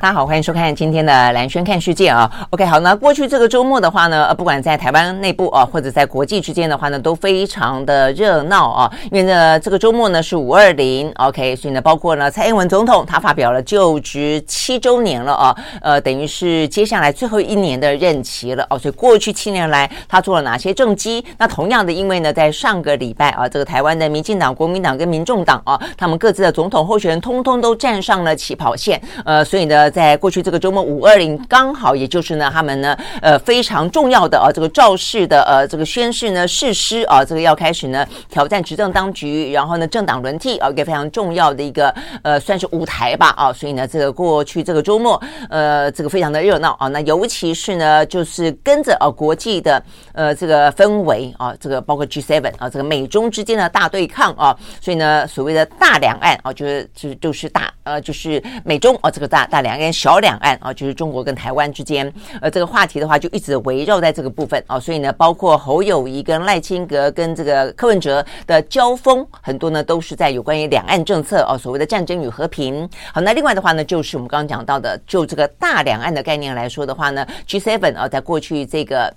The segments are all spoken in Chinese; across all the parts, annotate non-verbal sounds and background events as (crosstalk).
大家好，欢迎收看今天的蓝轩看世界啊。OK，好，那过去这个周末的话呢，呃，不管在台湾内部啊，或者在国际之间的话呢，都非常的热闹啊。因为呢，这个周末呢是五二零，OK，所以呢，包括呢蔡英文总统他发表了就职七周年了啊，呃，等于是接下来最后一年的任期了哦。所以过去七年来他做了哪些政绩？那同样的，因为呢，在上个礼拜啊，这个台湾的民进党、国民党跟民众党啊，他们各自的总统候选人通通都站上了起跑线，呃，所以呢。在过去这个周末五二零，刚好也就是呢，他们呢，呃，非常重要的啊，这个造势的呃，这个宣誓呢誓师啊，这个要开始呢挑战执政当局，然后呢政党轮替啊，一个非常重要的一个呃，算是舞台吧啊，所以呢，这个过去这个周末呃，这个非常的热闹啊，那尤其是呢，就是跟着啊国际的呃这个氛围啊，这个包括 G7 啊，这个美中之间的大对抗啊，所以呢，所谓的大两岸啊，就是就就是大呃，就是美中啊，这个大大两岸。小两岸啊，就是中国跟台湾之间，呃，这个话题的话就一直围绕在这个部分啊，所以呢，包括侯友谊跟赖清德跟这个柯文哲的交锋，很多呢都是在有关于两岸政策啊，所谓的战争与和平。好，那另外的话呢，就是我们刚刚讲到的，就这个大两岸的概念来说的话呢，G7 啊，在过去这个。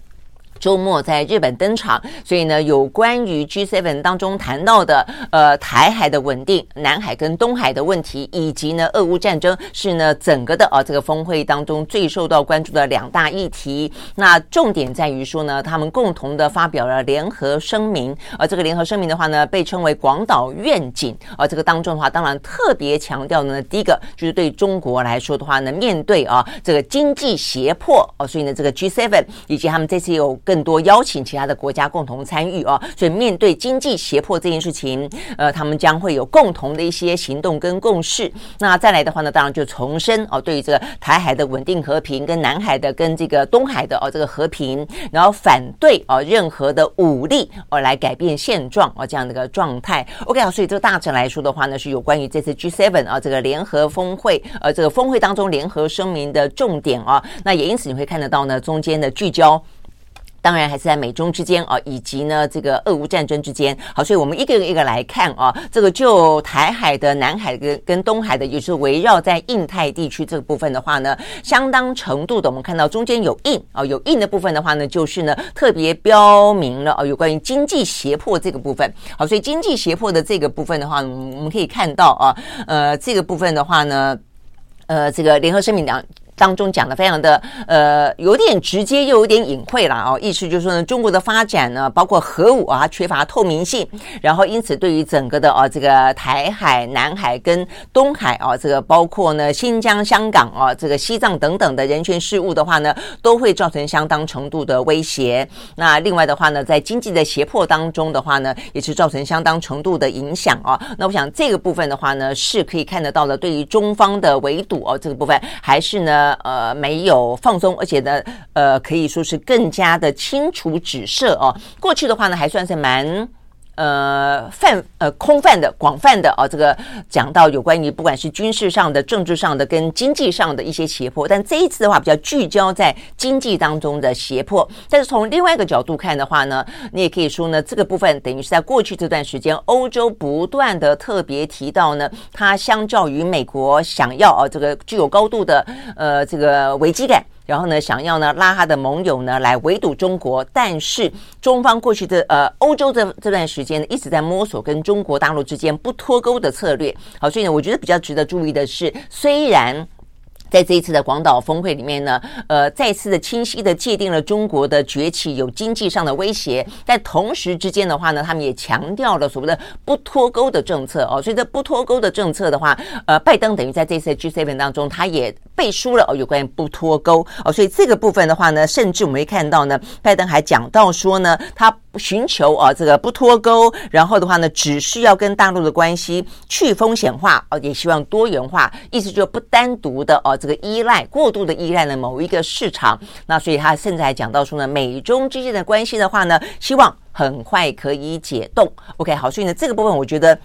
周末在日本登场，所以呢，有关于 G7 当中谈到的，呃，台海的稳定、南海跟东海的问题，以及呢，俄乌战争，是呢整个的啊这个峰会当中最受到关注的两大议题。那重点在于说呢，他们共同的发表了联合声明，而这个联合声明的话呢，被称为广岛愿景。而这个当中的话，当然特别强调呢，第一个就是对中国来说的话呢，面对啊这个经济胁迫哦，所以呢，这个 G7 以及他们这次有。更多邀请其他的国家共同参与啊，所以面对经济胁迫这件事情，呃，他们将会有共同的一些行动跟共识。那再来的话呢，当然就重申哦，对于这个台海的稳定和平，跟南海的跟这个东海的哦这个和平，然后反对哦任何的武力哦来改变现状哦这样的一个状态。OK 啊，所以这个大致来说的话呢，是有关于这次 G7 啊这个联合峰会呃这个峰会当中联合声明的重点啊。那也因此你会看得到呢，中间的聚焦。当然还是在美中之间啊，以及呢这个俄乌战争之间。好，所以我们一个一个来看啊，这个就台海的、南海跟跟东海的，也是围绕在印太地区这个部分的话呢，相当程度的，我们看到中间有印啊，有印的部分的话呢，就是呢特别标明了啊，有关于经济胁迫这个部分。好，所以经济胁迫的这个部分的话，我们可以看到啊，呃，这个部分的话呢，呃，这个联合声明两。当中讲的非常的呃有点直接又有点隐晦了哦，意思就是说呢，中国的发展呢，包括核武啊，缺乏透明性，然后因此对于整个的啊这个台海、南海跟东海啊，这个包括呢新疆、香港啊，这个西藏等等的人权事务的话呢，都会造成相当程度的威胁。那另外的话呢，在经济的胁迫当中的话呢，也是造成相当程度的影响啊。那我想这个部分的话呢，是可以看得到的，对于中方的围堵哦，这个部分还是呢。呃，没有放松，而且呢，呃，可以说是更加的清楚指涉哦。过去的话呢，还算是蛮。呃，泛呃空泛的、广泛的啊，这个讲到有关于不管是军事上的、政治上的跟经济上的一些胁迫，但这一次的话比较聚焦在经济当中的胁迫。但是从另外一个角度看的话呢，你也可以说呢，这个部分等于是在过去这段时间，欧洲不断的特别提到呢，它相较于美国想要啊这个具有高度的呃这个危机感。然后呢，想要呢拉他的盟友呢来围堵中国，但是中方过去的呃欧洲这这段时间呢一直在摸索跟中国大陆之间不脱钩的策略。好，所以呢，我觉得比较值得注意的是，虽然。在这一次的广岛峰会里面呢，呃，再次的清晰的界定了中国的崛起有经济上的威胁，但同时之间的话呢，他们也强调了所谓的不脱钩的政策哦，所以这不脱钩的政策的话，呃，拜登等于在这次 G7 当中，他也背书了哦，有关于不脱钩哦，所以这个部分的话呢，甚至我们会看到呢，拜登还讲到说呢，他寻求啊这个不脱钩，然后的话呢，只是要跟大陆的关系去风险化哦，也希望多元化，意思就不单独的哦。这个依赖过度的依赖了某一个市场，那所以他甚至还讲到说呢，美中之间的关系的话呢，希望很快可以解冻。OK，好，所以呢，这个部分我觉得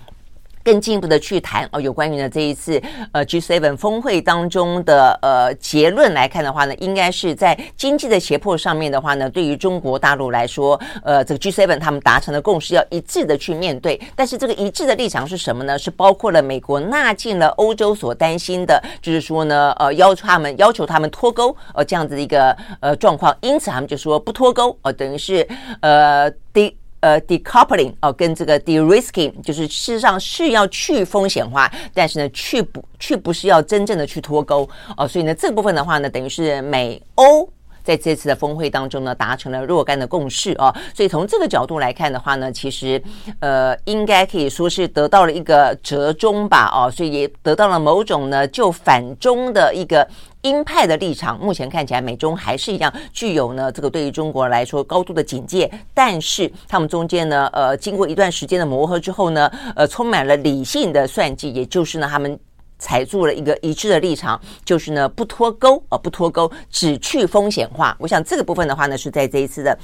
更进一步的去谈哦，有关于呢这一次呃 G7 峰会当中的呃结论来看的话呢，应该是在经济的胁迫上面的话呢，对于中国大陆来说，呃，这个 G7 他们达成的共识要一致的去面对。但是这个一致的立场是什么呢？是包括了美国纳进了欧洲所担心的，就是说呢，呃，要求他们要求他们脱钩呃这样子的一个呃状况。因此他们就说不脱钩呃，等于是呃第。呃，decoupling 哦，跟这个 de-risking，就是事实上是要去风险化，但是呢，去不去不是要真正的去脱钩哦，所以呢，这部分的话呢，等于是美欧在这次的峰会当中呢，达成了若干的共识哦，所以从这个角度来看的话呢，其实呃，应该可以说是得到了一个折中吧哦，所以也得到了某种呢就反中的一个。鹰派的立场，目前看起来美中还是一样具有呢这个对于中国来说高度的警戒，但是他们中间呢，呃，经过一段时间的磨合之后呢，呃，充满了理性的算计，也就是呢，他们踩住了一个一致的立场，就是呢不脱钩啊，不脱钩，只去风险化。我想这个部分的话呢，是在这一次的。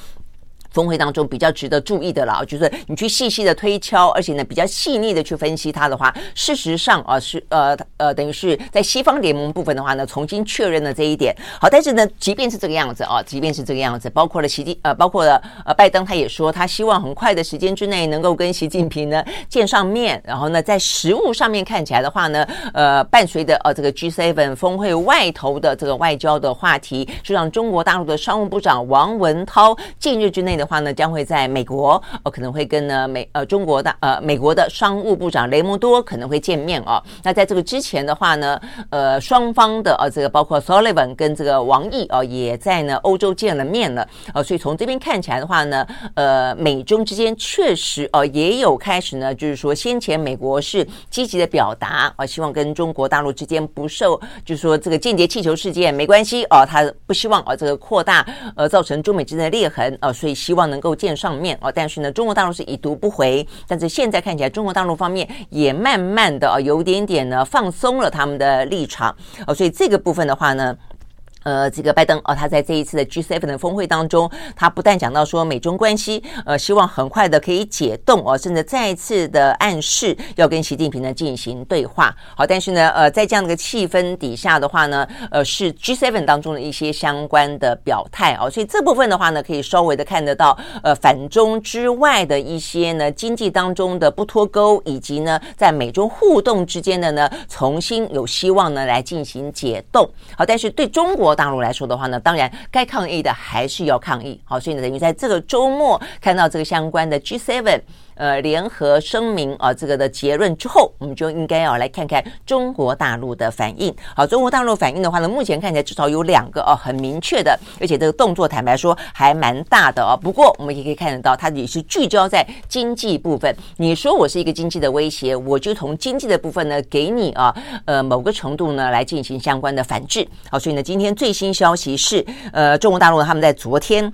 峰会当中比较值得注意的了，就是你去细细的推敲，而且呢比较细腻的去分析它的话，事实上啊是呃呃等于是在西方联盟部分的话呢，重新确认了这一点。好，但是呢，即便是这个样子啊，即便是这个样子，包括了习近呃，包括了呃拜登，他也说他希望很快的时间之内能够跟习近平呢见上面，然后呢在实物上面看起来的话呢，呃伴随着呃这个 G7 峰会外头的这个外交的话题，是让中国大陆的商务部长王文涛近日之内的。的话呢，将会在美国，呃，可能会跟呢美呃中国的呃美国的商务部长雷蒙多可能会见面哦。那在这个之前的话呢，呃，双方的呃这个包括 Sullivan 跟这个王毅哦，也在呢欧洲见了面了。呃，所以从这边看起来的话呢，呃，美中之间确实哦也有开始呢，就是说先前美国是积极的表达啊，希望跟中国大陆之间不受，就是说这个间谍气球事件没关系哦，他不希望啊这个扩大呃造成中美之间的裂痕啊，所以希希望能够见上面哦，但是呢，中国大陆是已读不回。但是现在看起来，中国大陆方面也慢慢的啊，有点点呢放松了他们的立场哦，所以这个部分的话呢。呃，这个拜登哦，他在这一次的 G7 的峰会当中，他不但讲到说美中关系，呃，希望很快的可以解冻哦，甚至再一次的暗示要跟习近平呢进行对话。好，但是呢，呃，在这样的一个气氛底下的话呢，呃，是 G7 当中的一些相关的表态哦，所以这部分的话呢，可以稍微的看得到，呃，反中之外的一些呢经济当中的不脱钩，以及呢在美中互动之间的呢重新有希望呢来进行解冻。好，但是对中国。大陆来说的话呢，当然该抗议的还是要抗议。好，所以呢，等于在这个周末看到这个相关的 G7 呃联合声明啊，这个的结论之后，我们就应该要来看看中国大陆的反应。好，中国大陆反应的话呢，目前看起来至少有两个哦，很明确的，而且这个动作坦白说还蛮大的哦。不过我们也可以看得到，它也是聚焦在经济部分。你说我是一个经济的威胁，我就从经济的部分呢，给你啊呃某个程度呢来进行相关的反制。好，所以呢，今天最新消息是，呃，中国大陆他们在昨天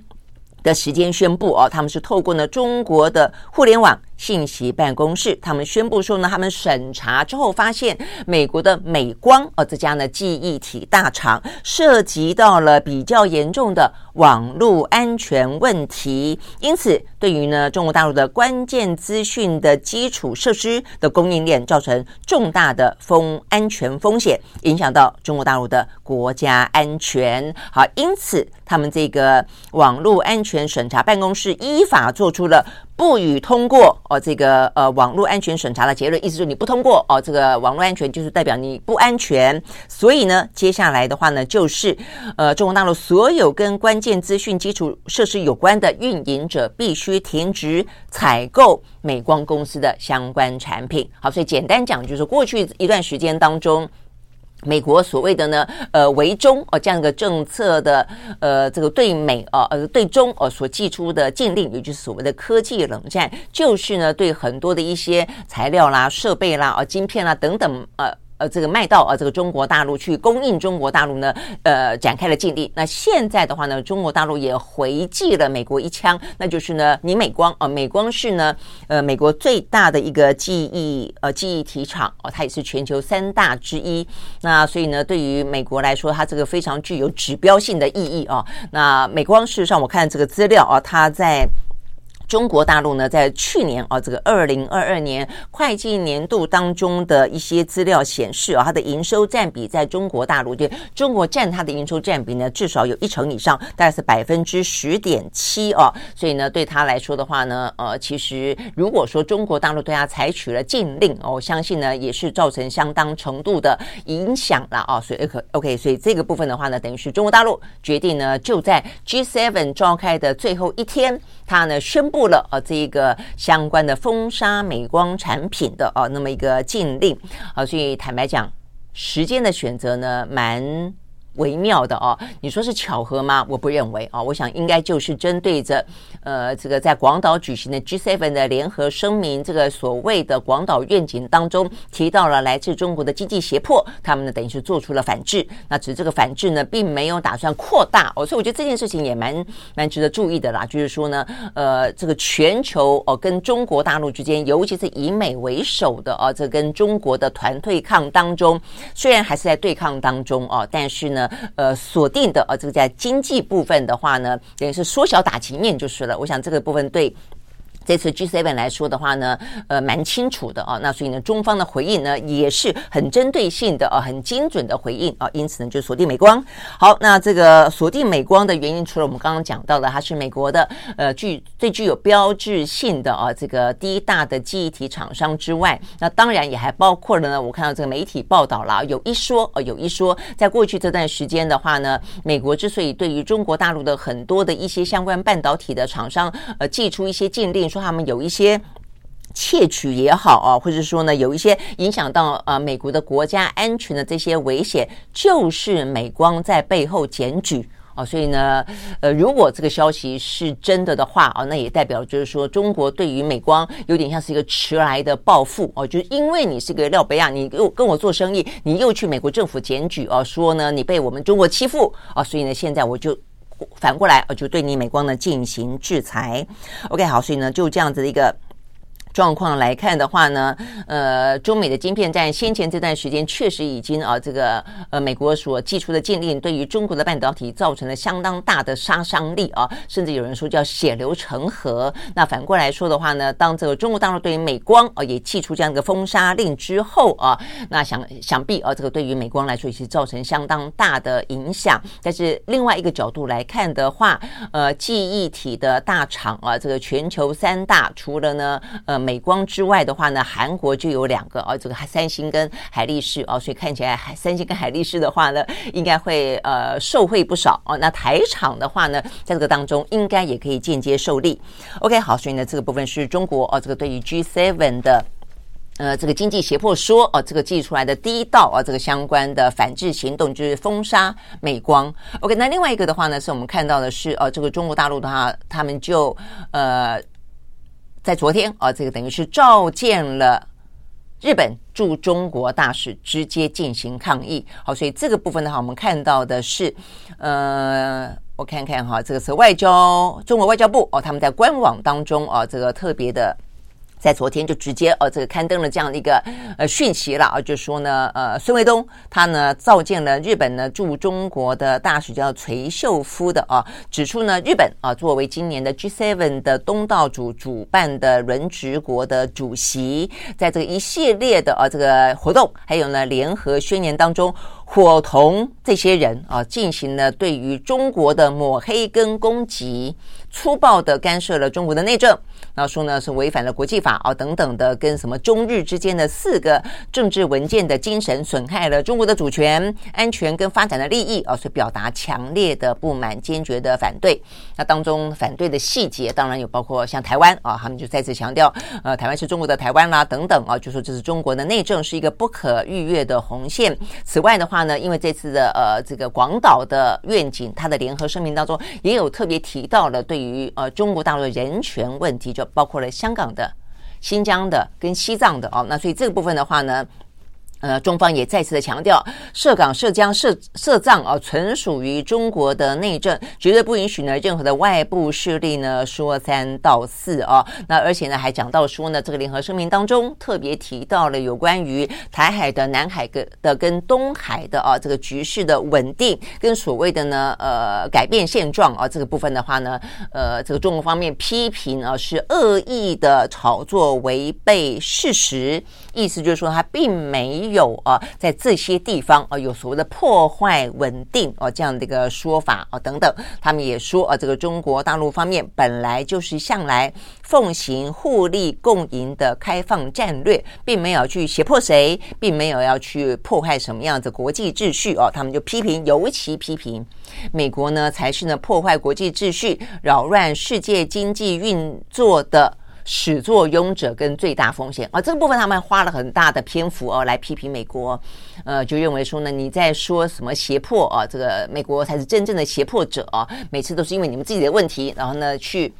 的时间宣布哦，他们是透过呢中国的互联网。信息办公室，他们宣布说呢，他们审查之后发现，美国的美光呃这家呢记忆体大厂涉及到了比较严重的网络安全问题，因此对于呢中国大陆的关键资讯的基础设施的供应链造成重大的风安全风险，影响到中国大陆的国家安全。好，因此他们这个网络安全审查办公室依法做出了。不予通过哦，这个呃网络安全审查的结论，意思就是你不通过哦，这个网络安全就是代表你不安全。所以呢，接下来的话呢，就是呃中国大陆所有跟关键资讯基础设施有关的运营者必须停止采购美光公司的相关产品。好，所以简单讲，就是过去一段时间当中。美国所谓的呢，呃，为中哦这样一个政策的，呃，这个对美哦，呃，对中哦所寄出的禁令，也就是所谓的科技冷战，就是呢对很多的一些材料啦、设备啦、啊、晶片啦等等，呃。呃，这个卖到啊，这个中国大陆去供应中国大陆呢，呃，展开了禁令。那现在的话呢，中国大陆也回击了美国一枪，那就是呢，你美光啊，美光是呢，呃，美国最大的一个记忆呃记忆体厂哦，它也是全球三大之一。那所以呢，对于美国来说，它这个非常具有指标性的意义啊。那美光事实上，我看这个资料啊，它在。中国大陆呢，在去年啊，这个二零二二年会计年度当中的一些资料显示啊，它的营收占比在中国大陆，对中国占它的营收占比呢，至少有一成以上，大概是百分之十点七啊。所以呢，对他来说的话呢，呃，其实如果说中国大陆对他采取了禁令，我相信呢，也是造成相当程度的影响了啊。所以 OK OK，所以这个部分的话呢，等于是中国大陆决定呢，就在 G7 召开的最后一天，他呢宣布。了啊，这一个相关的封杀美光产品的啊，那么一个禁令啊，所以坦白讲，时间的选择呢，蛮。微妙的哦，你说是巧合吗？我不认为啊，我想应该就是针对着呃这个在广岛举行的 G7 的联合声明，这个所谓的广岛愿景当中提到了来自中国的经济胁迫，他们呢等于是做出了反制。那只是这个反制呢，并没有打算扩大哦，所以我觉得这件事情也蛮蛮值得注意的啦。就是说呢，呃，这个全球哦跟中国大陆之间，尤其是以美为首的哦，这跟中国的团对抗当中，虽然还是在对抗当中哦，但是呢。呃，锁定的呃，这个在经济部分的话呢，等于是缩小打击面就是了。我想这个部分对。这次 G7 来说的话呢，呃，蛮清楚的啊。那所以呢，中方的回应呢，也是很针对性的啊，很精准的回应啊。因此呢，就锁定美光。好，那这个锁定美光的原因，除了我们刚刚讲到的，它是美国的呃具最具有标志性的啊这个第一大的记忆体厂商之外，那当然也还包括了呢。我看到这个媒体报道了，有一说呃，有一说，在过去这段时间的话呢，美国之所以对于中国大陆的很多的一些相关半导体的厂商呃，寄出一些禁令，说。他们有一些窃取也好啊，或者说呢，有一些影响到呃美国的国家安全的这些危险，就是美光在背后检举啊。所以呢，呃，如果这个消息是真的的话啊，那也代表就是说，中国对于美光有点像是一个迟来的报复哦，就是因为你是个廖北亚，你又跟我做生意，你又去美国政府检举啊，说呢你被我们中国欺负啊，所以呢现在我就。反过来，我，就对你美光呢进行制裁。OK，好，所以呢，就这样子的一个。状况来看的话呢，呃，中美的晶片战先前这段时间确实已经啊，这个呃，美国所寄出的禁令对于中国的半导体造成了相当大的杀伤力啊，甚至有人说叫血流成河。那反过来说的话呢，当这个中国大陆对于美光啊也寄出这样一个封杀令之后啊，那想想必啊，这个对于美光来说也是造成相当大的影响。但是另外一个角度来看的话，呃，记忆体的大厂啊，这个全球三大除了呢，呃。美光之外的话呢，韩国就有两个哦，这个三星跟海力士哦，所以看起来三星跟海力士的话呢，应该会呃受惠不少哦。那台厂的话呢，在这个当中应该也可以间接受利。OK，好，所以呢，这个部分是中国哦，这个对于 G7 的呃这个经济胁迫说哦，这个寄出来的第一道啊，这个相关的反制行动就是封杀美光。OK，那另外一个的话呢，是我们看到的是哦，这个中国大陆的话，他们就呃。在昨天啊，这个等于是召见了日本驻中国大使，直接进行抗议。好，所以这个部分的话，我们看到的是，呃，我看看哈，这个是外交中国外交部哦，他们在官网当中啊，这个特别的。在昨天就直接呃这个刊登了这样的一个呃讯息了啊，就说呢呃孙卫东他呢召见了日本呢驻中国的大使叫垂秀夫的啊，指出呢日本啊作为今年的 G7 的东道主主办的轮值国的主席，在这个一系列的啊这个活动，还有呢联合宣言当中，伙同这些人啊进行了对于中国的抹黑跟攻击，粗暴的干涉了中国的内政。然后说呢是违反了国际法啊等等的，跟什么中日之间的四个政治文件的精神，损害了中国的主权、安全跟发展的利益啊，所以表达强烈的不满、坚决的反对。那当中反对的细节当然有包括像台湾啊，他们就再次强调，呃，台湾是中国的台湾啦等等啊，就说这是中国的内政是一个不可逾越的红线。此外的话呢，因为这次的呃这个广岛的愿景，它的联合声明当中也有特别提到了对于呃中国大陆的人权问题就。包括了香港的、新疆的跟西藏的哦，那所以这个部分的话呢，呃，中方也再次的强调，涉港、涉疆、涉涉藏啊，纯属于中国的内政，绝对不允许呢任何的外部势力呢说三道四啊。那而且呢，还讲到说呢，这个联合声明当中特别提到了有关于台海的、南海的的跟东海的啊这个局势的稳定，跟所谓的呢呃改变现状啊这个部分的话呢，呃这个中国方面批评啊是恶意的炒作，违背事实，意思就是说他并没有。啊，在这些地方啊，有所谓的破坏稳定啊这样的一个说法啊等等，他们也说啊，这个中国大陆方面本来就是向来奉行互利共赢的开放战略，并没有去胁迫谁，并没有要去破坏什么样子国际秩序哦，他们就批评，尤其批评美国呢，才是呢破坏国际秩序、扰乱世界经济运作的。始作俑者跟最大风险啊，这个部分他们花了很大的篇幅哦来批评美国，呃，就认为说呢，你在说什么胁迫啊，这个美国才是真正的胁迫者啊，每次都是因为你们自己的问题，然后呢去。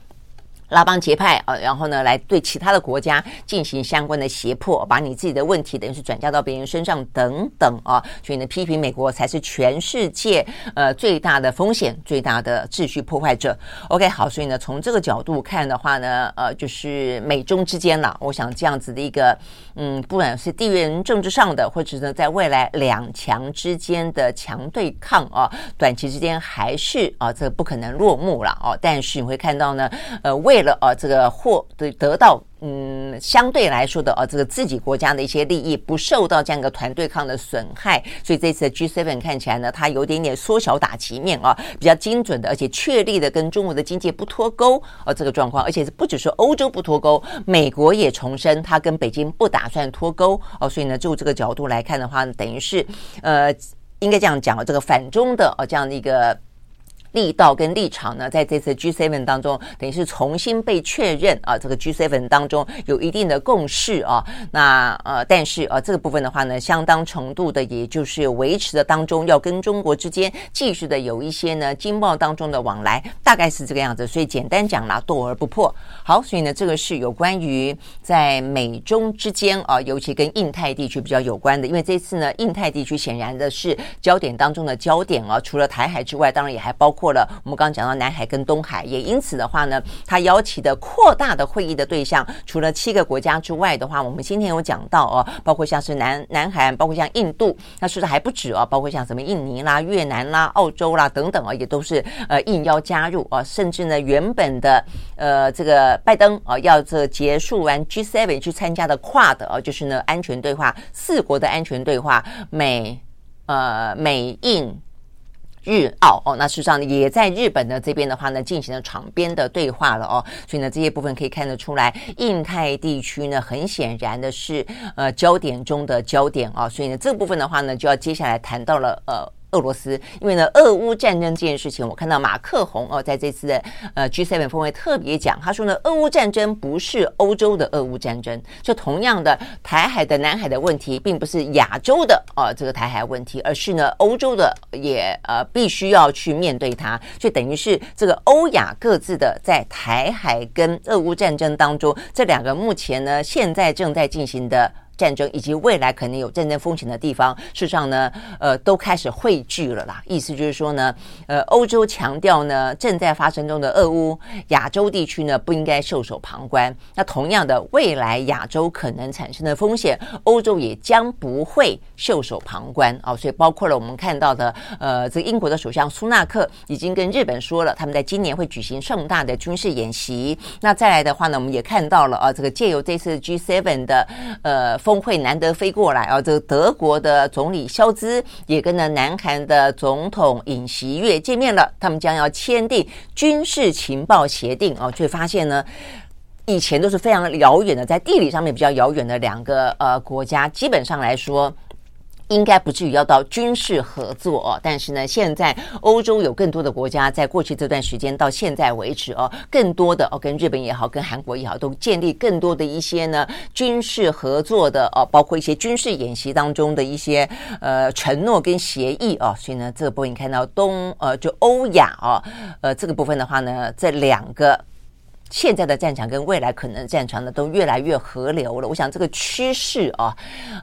拉帮结派啊，然后呢，来对其他的国家进行相关的胁迫，把你自己的问题等于是转嫁到别人身上等等啊，所以呢，批评美国才是全世界呃最大的风险、最大的秩序破坏者。OK，好，所以呢，从这个角度看的话呢，呃，就是美中之间了，我想这样子的一个嗯，不管是地缘政治上的，或者呢，在未来两强之间的强对抗啊，短期之间还是啊，这不可能落幕了哦。但是你会看到呢，呃，未为了啊，这个获得得到嗯，相对来说的啊，这个自己国家的一些利益不受到这样一个团对抗的损害，所以这次的 G7 看起来呢，它有点点缩小打击面啊，比较精准的，而且确立的跟中国的经济不脱钩啊，这个状况，而且是不只是欧洲不脱钩，美国也重申它跟北京不打算脱钩哦，所以呢，就这个角度来看的话，等于是呃，应该这样讲，这个反中的啊这样的一个。力道跟立场呢，在这次 G7 当中，等于是重新被确认啊。这个 G7 当中有一定的共识啊。那呃，但是啊，这个部分的话呢，相当程度的，也就是维持的当中，要跟中国之间继续的有一些呢经贸当中的往来，大概是这个样子。所以简单讲啦，斗而不破。好，所以呢，这个是有关于在美中之间啊，尤其跟印太地区比较有关的，因为这次呢，印太地区显然的是焦点当中的焦点啊。除了台海之外，当然也还包括。括了，我们刚刚讲到南海跟东海，也因此的话呢，他邀请的扩大的会议的对象，除了七个国家之外的话，我们今天有讲到哦，包括像是南南海，包括像印度，那说的还不止哦，包括像什么印尼啦、越南啦、澳洲啦等等啊，也都是呃应邀加入啊，甚至呢，原本的呃这个拜登啊要这结束完 G7 去参加的 QUAD 啊，就是呢安全对话四国的安全对话，美呃美印。日澳哦，那事实上，也在日本的这边的话呢，进行了场边的对话了哦，所以呢，这些部分可以看得出来，印太地区呢，很显然的是呃焦点中的焦点啊，所以呢，这部分的话呢，就要接下来谈到了呃。俄罗斯，因为呢，俄乌战争这件事情，我看到马克宏哦，在这次的呃 G7 峰会特别讲，他说呢，俄乌战争不是欧洲的俄乌战争，就同样的台海的南海的问题，并不是亚洲的啊这个台海问题，而是呢欧洲的也呃必须要去面对它，就等于是这个欧亚各自的在台海跟俄乌战争当中，这两个目前呢现在正在进行的。战争以及未来可能有战争风险的地方，事实上呢，呃，都开始汇聚了啦。意思就是说呢，呃，欧洲强调呢，正在发生中的俄乌，亚洲地区呢不应该袖手旁观。那同样的，未来亚洲可能产生的风险，欧洲也将不会袖手旁观啊。所以包括了我们看到的，呃，这个英国的首相苏纳克已经跟日本说了，他们在今年会举行盛大的军事演习。那再来的话呢，我们也看到了啊，这个借由这次 G7 的呃。峰会难得飞过来啊！这个德国的总理肖兹也跟呢南韩的总统尹锡悦见面了，他们将要签订军事情报协定啊！却发现呢，以前都是非常遥远的，在地理上面比较遥远的两个呃国家，基本上来说。应该不至于要到军事合作哦，但是呢，现在欧洲有更多的国家，在过去这段时间到现在为止哦，更多的哦，跟日本也好，跟韩国也好，都建立更多的一些呢军事合作的哦，包括一些军事演习当中的一些呃承诺跟协议哦，所以呢，这个部分你看到东呃就欧亚哦，呃这个部分的话呢，这两个。现在的战场跟未来可能战场呢，都越来越合流了。我想这个趋势啊，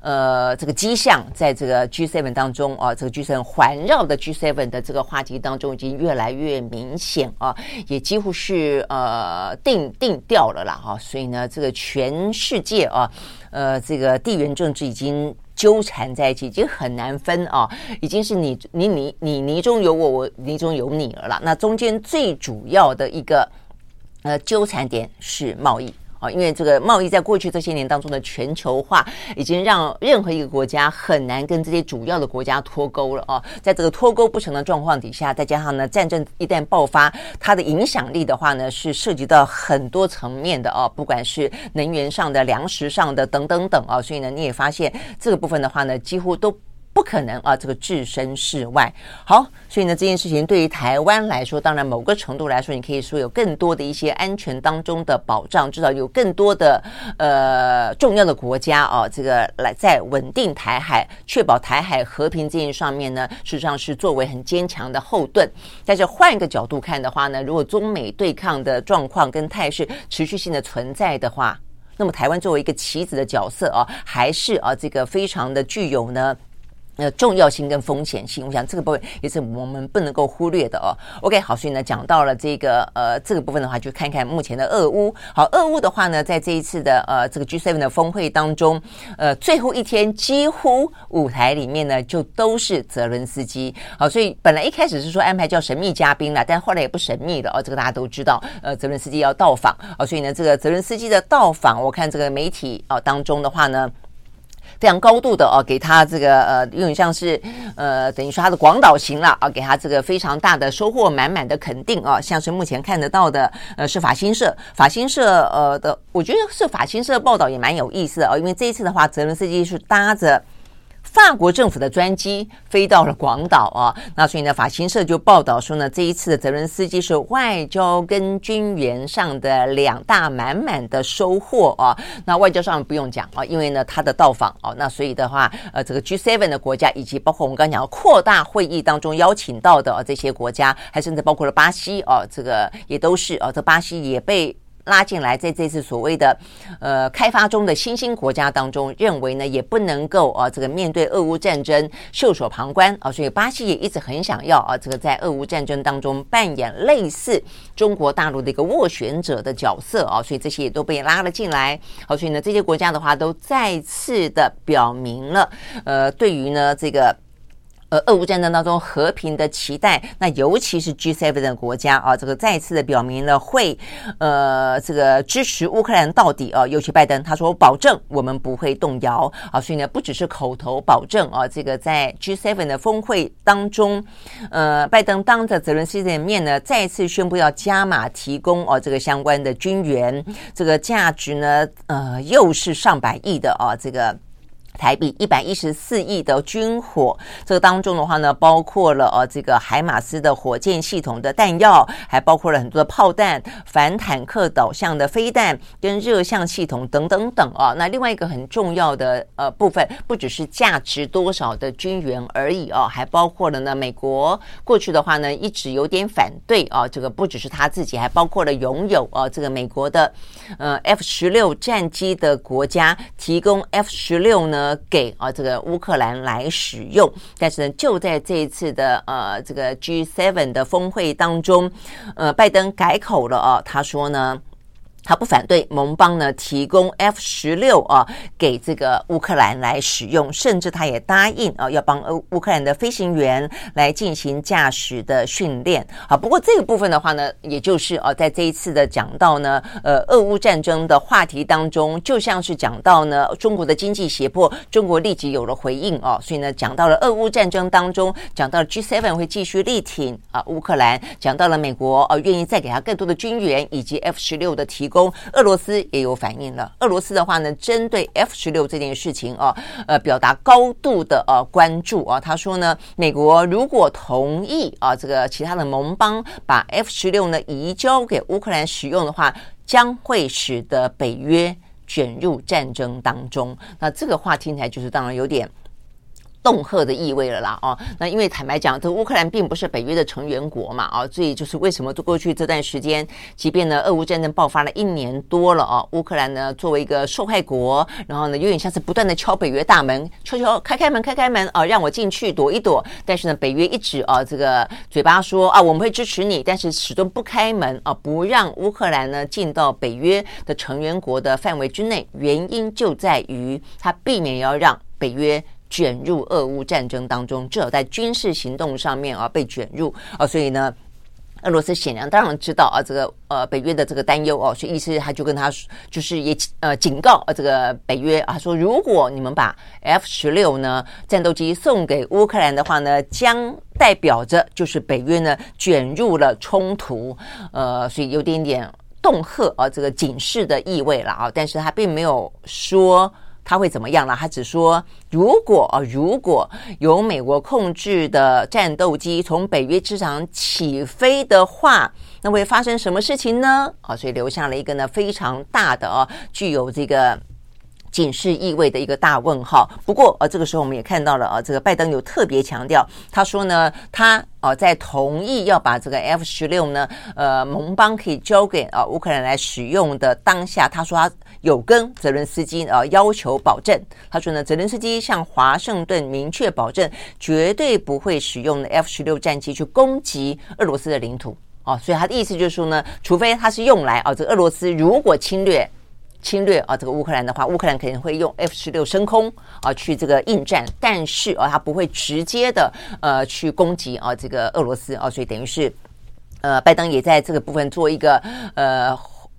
呃，这个迹象在这个 G7 当中啊，这个 G7 环绕的 G7 的这个话题当中已经越来越明显啊，也几乎是呃定定调了啦哈。所以呢，这个全世界啊，呃，这个地缘政治已经纠缠在一起，已经很难分啊，已经是你你你你泥中有我，我泥中有你了啦。那中间最主要的一个。呃，纠缠点是贸易啊，因为这个贸易在过去这些年当中的全球化，已经让任何一个国家很难跟这些主要的国家脱钩了啊。在这个脱钩不成的状况底下，再加上呢，战争一旦爆发，它的影响力的话呢，是涉及到很多层面的啊，不管是能源上的、粮食上的等等等啊，所以呢，你也发现这个部分的话呢，几乎都。不可能啊！这个置身事外。好，所以呢，这件事情对于台湾来说，当然某个程度来说，你可以说有更多的一些安全当中的保障，至少有更多的呃重要的国家啊，这个来在稳定台海、确保台海和平这件上面呢，事实上是作为很坚强的后盾。但是换一个角度看的话呢，如果中美对抗的状况跟态势持续性的存在的话，那么台湾作为一个棋子的角色啊，还是啊这个非常的具有呢。呃，重要性跟风险性，我想这个部分也是我们不能够忽略的哦。OK，好，所以呢，讲到了这个呃这个部分的话，就看看目前的俄乌。好，俄乌的话呢，在这一次的呃这个 G7 的峰会当中，呃最后一天几乎舞台里面呢就都是泽伦斯基。好，所以本来一开始是说安排叫神秘嘉宾啦，但后来也不神秘的哦，这个大家都知道，呃泽伦斯基要到访哦，所以呢这个泽伦斯基的到访，我看这个媒体啊、哦、当中的话呢。非常高度的哦，给他这个呃，有点像是呃，等于说他的广岛型了啊，给他这个非常大的收获满满的肯定啊，像是目前看得到的呃，是法新社，法新社呃的，我觉得是法新社报道也蛮有意思的哦，因为这一次的话，泽伦斯基是搭着。法国政府的专机飞到了广岛啊，那所以呢，法新社就报道说呢，这一次的泽伦斯基是外交跟军援上的两大满满的收获啊。那外交上不用讲啊，因为呢他的到访啊，那所以的话，呃，这个 G7 的国家以及包括我们刚刚讲扩大会议当中邀请到的这些国家，还甚至包括了巴西啊，这个也都是啊，这巴西也被。拉进来，在这次所谓的呃开发中的新兴国家当中，认为呢也不能够啊这个面对俄乌战争袖手旁观啊，所以巴西也一直很想要啊这个在俄乌战争当中扮演类似中国大陆的一个斡旋者的角色啊，所以这些也都被拉了进来。好，所以呢这些国家的话都再次的表明了呃对于呢这个。呃，俄乌战争当中和平的期待，那尤其是 G7 的国家啊，这个再次的表明了会呃这个支持乌克兰到底啊。尤其拜登他说保证我们不会动摇啊，所以呢不只是口头保证啊，这个在 G7 的峰会当中，呃，拜登当着泽伦斯基的面呢再次宣布要加码提供啊这个相关的军援，这个价值呢呃又是上百亿的啊这个。台币一百一十四亿的军火，这个当中的话呢，包括了呃这个海马斯的火箭系统的弹药，还包括了很多的炮弹、反坦克导向的飞弹跟热像系统等等等啊。那另外一个很重要的呃部分，不只是价值多少的军援而已啊，还包括了呢，美国过去的话呢，一直有点反对啊，这个不只是他自己，还包括了拥有啊这个美国的呃 F 十六战机的国家提供 F 十六呢。给啊这个乌克兰来使用，但是呢，就在这一次的呃这个 G7 的峰会当中，呃，拜登改口了啊，他说呢。他不反对盟邦呢提供 F 十六啊给这个乌克兰来使用，甚至他也答应啊要帮乌乌克兰的飞行员来进行驾驶的训练。啊，不过这个部分的话呢，也就是啊在这一次的讲到呢，呃，俄乌战争的话题当中，就像是讲到呢中国的经济胁迫，中国立即有了回应啊，所以呢讲到了俄乌战争当中，讲到了 G7 会继续力挺啊乌克兰，讲到了美国啊愿意再给他更多的军援以及 F 十六的提供。俄罗斯也有反应了。俄罗斯的话呢，针对 F 十六这件事情啊，呃，表达高度的呃关注啊。他说呢，美国如果同意啊，这个其他的盟邦把 F 十六呢移交给乌克兰使用的话，将会使得北约卷入战争当中。那这个话听起来就是当然有点。恫吓的意味了啦，哦，那因为坦白讲，这乌克兰并不是北约的成员国嘛，啊，所以就是为什么过去这段时间，即便呢俄乌战争爆发了一年多了哦，乌克兰呢作为一个受害国，然后呢有点像是不断的敲北约大门，敲敲开开门开开门啊，让我进去躲一躲，但是呢北约一直啊这个嘴巴说啊我们会支持你，但是始终不开门啊，不让乌克兰呢进到北约的成员国的范围之内，原因就在于它避免要让北约。卷入俄乌战争当中，至少在军事行动上面啊被卷入啊，所以呢，俄罗斯显然当然知道啊这个呃北约的这个担忧哦，所以意思他就跟他就是也呃警告啊这个北约啊说，如果你们把 F 十六呢战斗机送给乌克兰的话呢，将代表着就是北约呢卷入了冲突，呃，所以有点点恫吓啊这个警示的意味了啊，但是他并没有说。他会怎么样了？他只说，如果啊，如果由美国控制的战斗机从北约机场起飞的话，那会发生什么事情呢？啊，所以留下了一个呢非常大的啊，具有这个。警示意味的一个大问号。不过，呃，这个时候我们也看到了，呃，这个拜登有特别强调，他说呢，他呃在同意要把这个 F 十六呢，呃，盟邦可以交给啊乌克兰来使用的当下，他说他有跟泽伦斯基呃要求保证，他说呢，泽伦斯基向华盛顿明确保证，绝对不会使用 F 十六战机去攻击俄罗斯的领土啊。所以他的意思就是说呢，除非他是用来啊，这个俄罗斯如果侵略。侵略啊，这个乌克兰的话，乌克兰肯定会用 F 十六升空啊去这个应战，但是啊，他不会直接的呃去攻击啊这个俄罗斯啊，所以等于是呃，拜登也在这个部分做一个呃。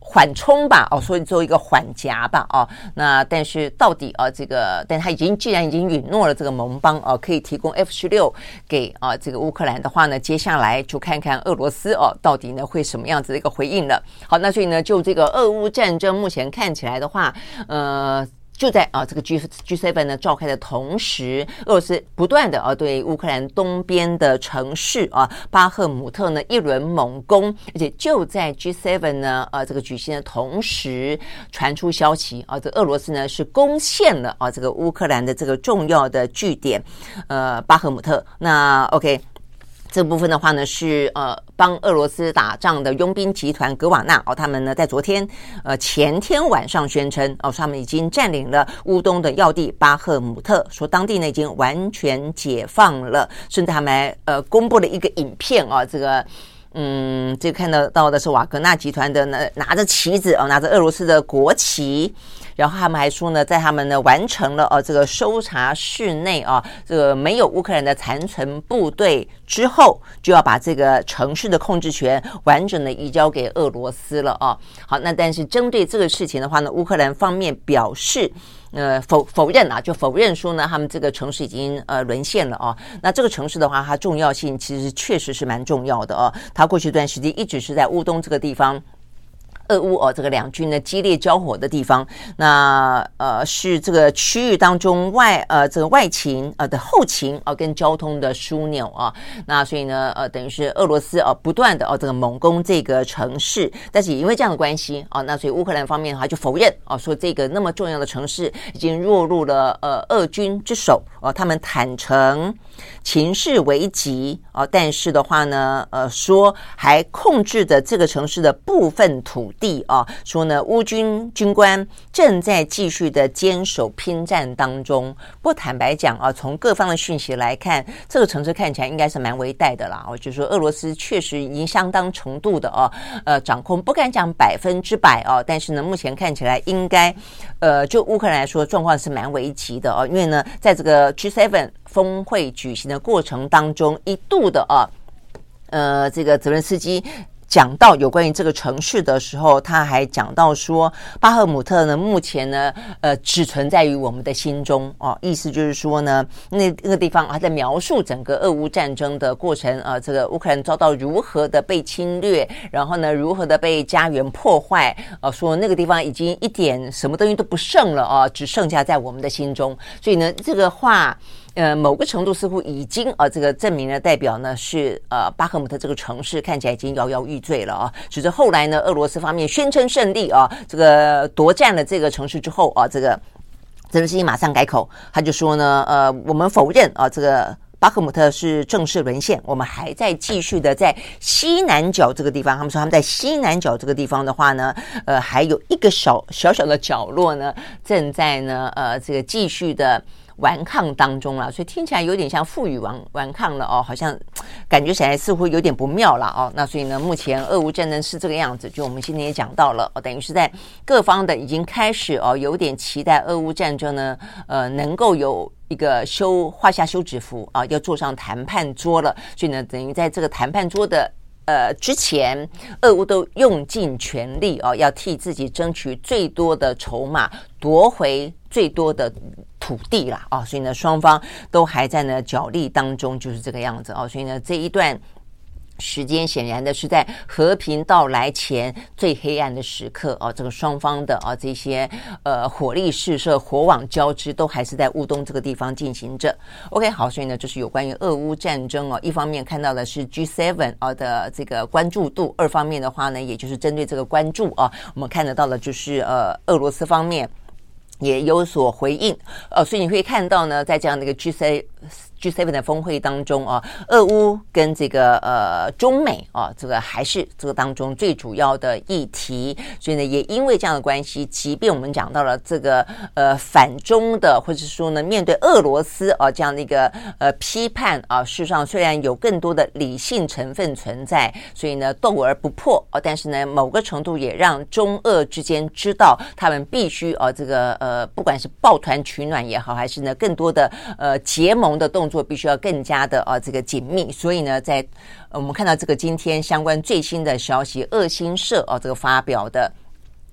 缓冲吧，哦，所以做一个缓夹吧，哦，那但是到底啊，这个，但他已经既然已经允诺了这个盟邦哦，可以提供 F 十六给啊这个乌克兰的话呢，接下来就看看俄罗斯哦，到底呢会什么样子的一个回应了。好，那所以呢，就这个俄乌战争目前看起来的话，呃。就在啊，这个 G G7 呢召开的同时，俄罗斯不断的啊对乌克兰东边的城市啊巴赫姆特呢一轮猛攻，而且就在 G7 呢啊这个举行的同时，传出消息啊，这俄罗斯呢是攻陷了啊这个乌克兰的这个重要的据点，呃巴赫姆特。那 OK。这部分的话呢，是呃帮俄罗斯打仗的佣兵集团格瓦纳哦，他们呢在昨天呃前天晚上宣称哦，他们已经占领了乌东的要地巴赫姆特，说当地呢已经完全解放了，甚至他们还呃公布了一个影片啊，这个嗯，这看得到的是瓦格纳集团的拿拿着旗子哦，拿着俄罗斯的国旗。然后他们还说呢，在他们呢完成了呃这个搜查室内啊这个没有乌克兰的残存部队之后，就要把这个城市的控制权完整的移交给俄罗斯了啊。好，那但是针对这个事情的话呢，乌克兰方面表示呃否否认啊，就否认说呢他们这个城市已经呃沦陷了啊。那这个城市的话，它重要性其实确实是蛮重要的啊。它过去一段时间一直是在乌东这个地方。俄乌哦，这个两军呢激烈交火的地方，那呃是这个区域当中外呃这个外勤呃的后勤啊、跟交通的枢纽啊，那所以呢呃等于是俄罗斯啊、不断的哦、这个猛攻这个城市，但是也因为这样的关系啊、那所以乌克兰方面的话就否认。啊、说这个那么重要的城市已经落入了呃俄军之手啊、呃，他们坦承情势危急啊、但是的话呢呃说还控制着这个城市的部分土地。啊，说呢，乌军军官正在继续的坚守拼战当中。不坦白讲啊，从各方的讯息来看，这个城市看起来应该是蛮危殆的啦。我就说俄罗斯确实已经相当程度的啊，呃，掌控不敢讲百分之百啊，但是呢，目前看起来应该，呃，就乌克兰来说，状况是蛮危急的啊。因为呢，在这个 G7 峰会举行的过程当中，一度的啊，呃，这个泽伦斯基。讲到有关于这个城市的时候，他还讲到说，巴赫姆特呢，目前呢，呃，只存在于我们的心中哦。意思就是说呢，那那个地方还在描述整个俄乌战争的过程啊，这个乌克兰遭到如何的被侵略，然后呢，如何的被家园破坏啊，说那个地方已经一点什么东西都不剩了啊，只剩下在我们的心中。所以呢，这个话。呃，某个程度似乎已经啊，这个证明了代表呢是呃巴赫姆特这个城市看起来已经摇摇欲坠了啊。只是后来呢，俄罗斯方面宣称胜利啊，这个夺占了这个城市之后啊，这个泽连斯基马上改口，他就说呢，呃，我们否认啊，这个巴赫姆特是正式沦陷，我们还在继续的在西南角这个地方。他们说他们在西南角这个地方的话呢，呃，还有一个小小小的角落呢，正在呢，呃，这个继续的。顽抗当中了，所以听起来有点像负隅顽顽抗了哦，好像 (tsk) 感觉起来似乎有点不妙了哦。那所以呢，目前俄乌战争是这个样子，就我们今天也讲到了哦，等于是在各方的已经开始哦，有点期待俄乌战争呢，呃，能够有一个休画下休止符啊，要坐上谈判桌了。所以呢，等于在这个谈判桌的。呃，之前俄乌都用尽全力哦，要替自己争取最多的筹码，夺回最多的土地啦。哦，所以呢，双方都还在呢角力当中，就是这个样子哦，所以呢，这一段。时间显然的是在和平到来前最黑暗的时刻哦，这个双方的啊这些呃火力试射、火网交织都还是在乌东这个地方进行着。OK，好，所以呢，就是有关于俄乌战争哦。一方面看到的是 G7 啊的这个关注度，二方面的话呢，也就是针对这个关注啊，我们看得到的就是呃俄罗斯方面也有所回应。呃，所以你会看到呢，在这样的一个 G C。G7 的峰会当中啊，俄乌跟这个呃中美啊，这个还是这个当中最主要的议题。所以呢，也因为这样的关系，即便我们讲到了这个呃反中的，或者说呢，面对俄罗斯啊这样的一个呃批判啊，事实上虽然有更多的理性成分存在，所以呢斗而不破啊，但是呢某个程度也让中俄之间知道，他们必须啊这个呃不管是抱团取暖也好，还是呢更多的呃结盟的动。动作必须要更加的啊，这个紧密。所以呢，在我们看到这个今天相关最新的消息，俄新社啊这个发表的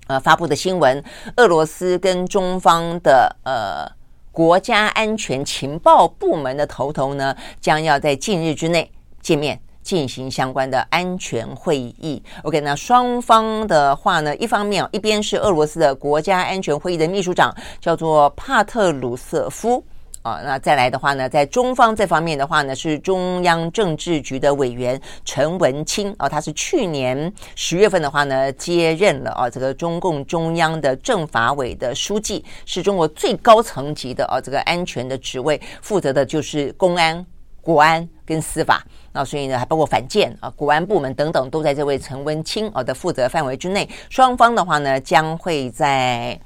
呃发布的新闻，俄罗斯跟中方的呃国家安全情报部门的头头呢，将要在近日之内见面进行相关的安全会议。OK，那双方的话呢，一方面一边是俄罗斯的国家安全会议的秘书长，叫做帕特鲁瑟夫。啊，那再来的话呢，在中方这方面的话呢，是中央政治局的委员陈文清啊，他是去年十月份的话呢接任了啊，这个中共中央的政法委的书记，是中国最高层级的啊这个安全的职位，负责的就是公安、国安跟司法，那所以呢还包括反建啊、国安部门等等，都在这位陈文清啊的负责范围之内。双方的话呢，将会在。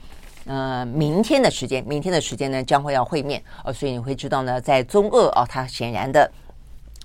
呃，明天的时间，明天的时间呢，将会要会面哦，所以你会知道呢，在中俄哦，它显然的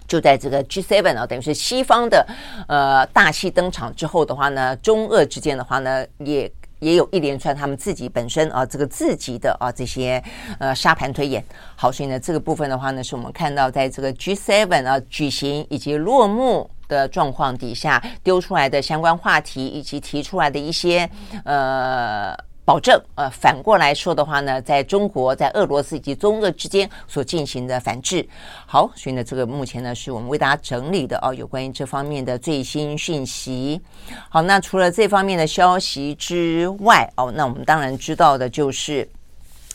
就在这个 G7 啊，等于是西方的呃大戏登场之后的话呢，中俄之间的话呢，也也有一连串他们自己本身啊这个自己的啊这些呃沙盘推演。好，所以呢，这个部分的话呢，是我们看到在这个 G7 啊举行以及落幕的状况底下丢出来的相关话题，以及提出来的一些呃。保证，呃，反过来说的话呢，在中国、在俄罗斯以及中俄之间所进行的反制，好，所以呢，这个目前呢是我们为大家整理的哦，有关于这方面的最新讯息。好，那除了这方面的消息之外，哦，那我们当然知道的就是。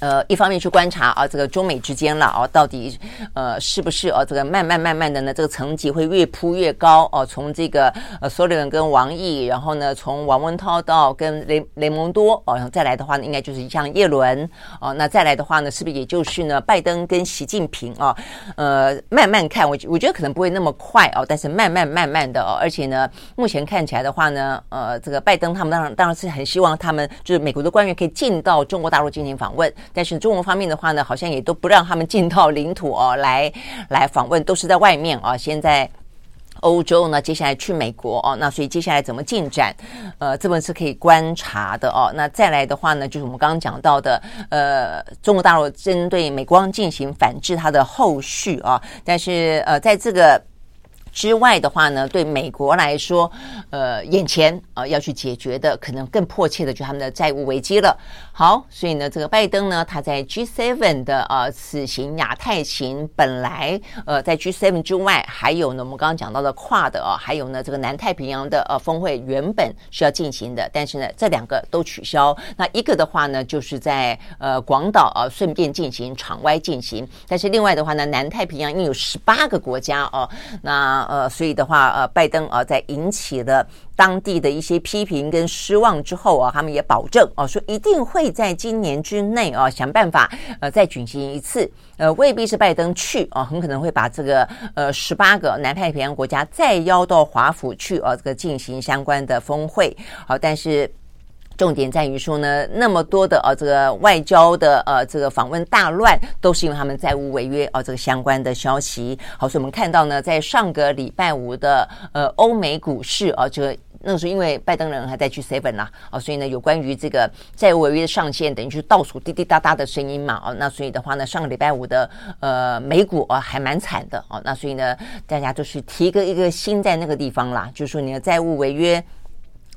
呃，一方面去观察啊，这个中美之间了啊，到底呃是不是啊，这个慢慢慢慢的呢，这个层级会越铺越高哦。从这个呃苏利文跟王毅，然后呢，从王文涛到跟雷雷蒙多哦，然后再来的话呢，应该就是像叶伦哦，那再来的话呢，是不是也就是呢，拜登跟习近平啊？呃，慢慢看，我我觉得可能不会那么快哦，但是慢慢慢慢的哦，而且呢，目前看起来的话呢，呃，这个拜登他们当然当然是很希望他们就是美国的官员可以进到中国大陆进行访问。但是中国方面的话呢，好像也都不让他们进到领土哦，(laughs) 来来访问，都是在外面啊。现在欧洲呢，接下来去美国哦，那所以接下来怎么进展？呃，这本是可以观察的哦。那再来的话呢，就是我们刚刚讲到的，呃，中国大陆针对美光进行反制，它的后续啊。但是呃，在这个。之外的话呢，对美国来说，呃，眼前啊、呃、要去解决的可能更迫切的就他们的债务危机了。好，所以呢，这个拜登呢，他在 G7 的呃此行亚太行，本来呃在 G7 之外，还有呢，我们刚刚讲到的跨的啊、还有呢这个南太平洋的呃峰会原本是要进行的，但是呢这两个都取消。那一个的话呢，就是在呃广岛啊顺便进行场外进行，但是另外的话呢，南太平洋因为有十八个国家哦、那呃，所以的话，呃，拜登啊，在引起了当地的一些批评跟失望之后啊，他们也保证啊，说一定会在今年之内啊，想办法呃再举行一次，呃，未必是拜登去啊，很可能会把这个呃十八个南太平洋国家再邀到华府去啊，这个进行相关的峰会。好，但是。重点在于说呢，那么多的呃这个外交的呃这个访问大乱，都是因为他们债务违约哦，这个相关的消息。好，所以我们看到呢，在上个礼拜五的呃欧美股市啊，这个那个时候因为拜登人还在去 seven 啦，啊，所以呢有关于这个债务违约的上限，等于是倒数滴滴答答的声音嘛，哦，那所以的话呢，上个礼拜五的呃美股啊还蛮惨的哦，那所以呢大家都是提个一个心在那个地方啦，就是说你的债务违约。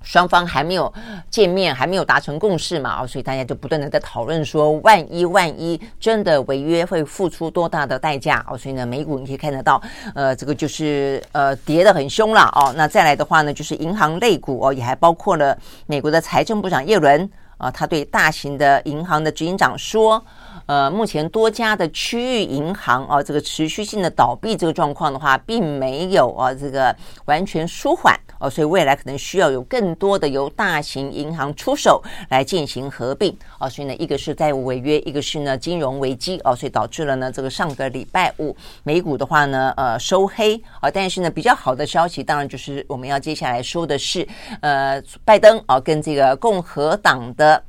双方还没有见面，还没有达成共识嘛？哦，所以大家就不断的在讨论说，万一万一真的违约，会付出多大的代价？哦，所以呢，美股你可以看得到，呃，这个就是呃跌得很凶了哦。那再来的话呢，就是银行类股哦，也还包括了美国的财政部长耶伦啊，他对大型的银行的执行长说。呃，目前多家的区域银行啊，这个持续性的倒闭这个状况的话，并没有啊，这个完全舒缓哦，所以未来可能需要有更多的由大型银行出手来进行合并啊，所以呢，一个是债务违约，一个是呢金融危机哦，所以导致了呢这个上个礼拜五美股的话呢，呃收黑啊，但是呢比较好的消息，当然就是我们要接下来说的是，呃，拜登啊跟这个共和党的。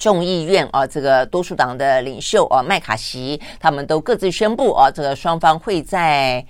众议院啊，这个多数党的领袖啊，麦卡锡，他们都各自宣布啊，这个双方会在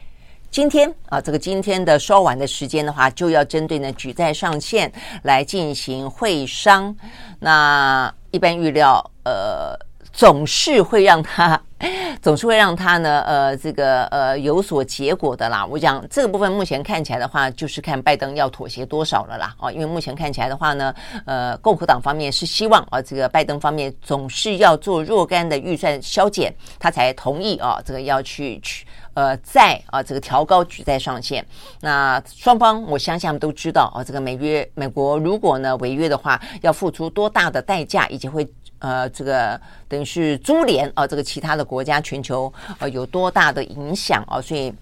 今天啊，这个今天的稍晚的时间的话，就要针对呢举债上限来进行会商。那一般预料，呃，总是会让他。(laughs) 总是会让他呢，呃，这个呃有所结果的啦。我讲这个部分，目前看起来的话，就是看拜登要妥协多少了啦。哦，因为目前看起来的话呢，呃，共和党方面是希望啊，这个拜登方面总是要做若干的预算削减，他才同意啊，这个要去去呃再啊这个调高举债上限。那双方我相信他们都知道啊，这个美约美国如果呢违约的话，要付出多大的代价，以及会。呃，这个等于是株连啊、这个其他的国家，全球呃有多大的影响啊、所以